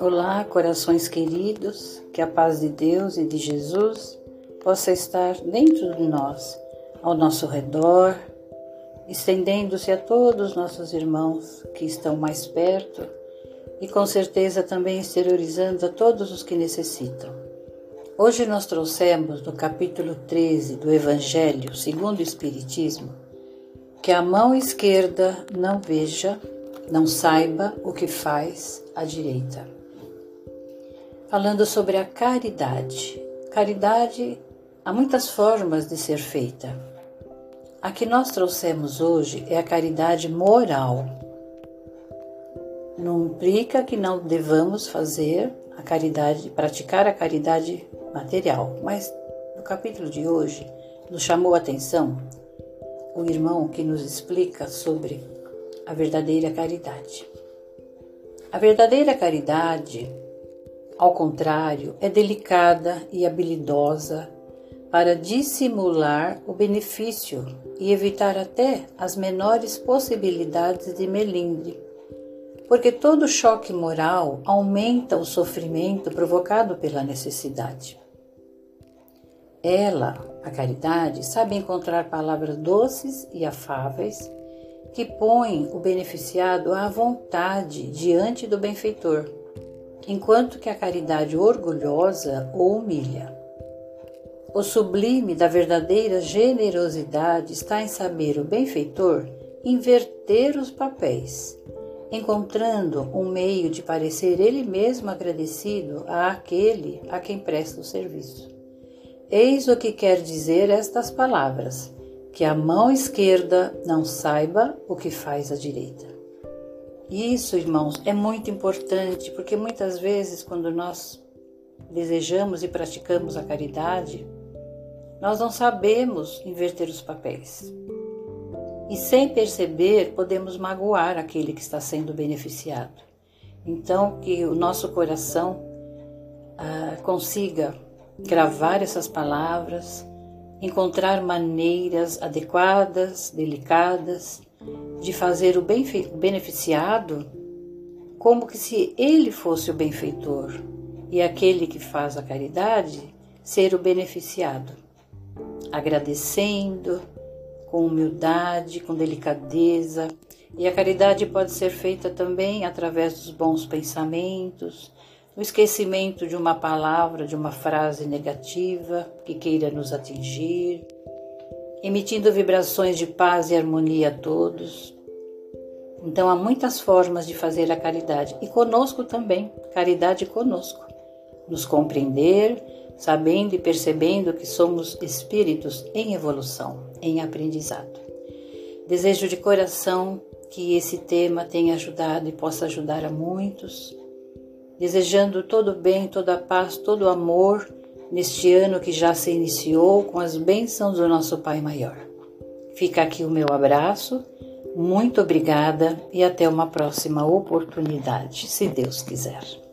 Olá, corações queridos, que a paz de Deus e de Jesus possa estar dentro de nós, ao nosso redor, estendendo-se a todos os nossos irmãos que estão mais perto e com certeza também exteriorizando a todos os que necessitam. Hoje nós trouxemos no capítulo 13 do Evangelho segundo o Espiritismo que a mão esquerda não veja, não saiba o que faz a direita falando sobre a caridade. Caridade há muitas formas de ser feita. A que nós trouxemos hoje é a caridade moral. Não implica que não devamos fazer a caridade, praticar a caridade material, mas no capítulo de hoje nos chamou a atenção o irmão que nos explica sobre a verdadeira caridade. A verdadeira caridade ao contrário, é delicada e habilidosa para dissimular o benefício e evitar até as menores possibilidades de melindre, porque todo choque moral aumenta o sofrimento provocado pela necessidade. Ela, a caridade, sabe encontrar palavras doces e afáveis que põem o beneficiado à vontade diante do benfeitor enquanto que a caridade orgulhosa o humilha. O sublime da verdadeira generosidade está em saber o benfeitor inverter os papéis, encontrando um meio de parecer ele mesmo agradecido àquele a quem presta o serviço. Eis o que quer dizer estas palavras: que a mão esquerda não saiba o que faz a direita. Isso, irmãos, é muito importante, porque muitas vezes, quando nós desejamos e praticamos a caridade, nós não sabemos inverter os papéis. E sem perceber, podemos magoar aquele que está sendo beneficiado. Então, que o nosso coração ah, consiga gravar essas palavras, encontrar maneiras adequadas, delicadas de fazer o beneficiado como que se ele fosse o benfeitor e aquele que faz a caridade ser o beneficiado, agradecendo com humildade, com delicadeza. E a caridade pode ser feita também através dos bons pensamentos, o esquecimento de uma palavra, de uma frase negativa que queira nos atingir emitindo vibrações de paz e harmonia a todos. Então há muitas formas de fazer a caridade e conosco também, caridade conosco. Nos compreender, sabendo e percebendo que somos espíritos em evolução, em aprendizado. Desejo de coração que esse tema tenha ajudado e possa ajudar a muitos, desejando todo bem, toda paz, todo amor neste ano que já se iniciou com as bênçãos do nosso Pai Maior. Fica aqui o meu abraço, muito obrigada e até uma próxima oportunidade, se Deus quiser.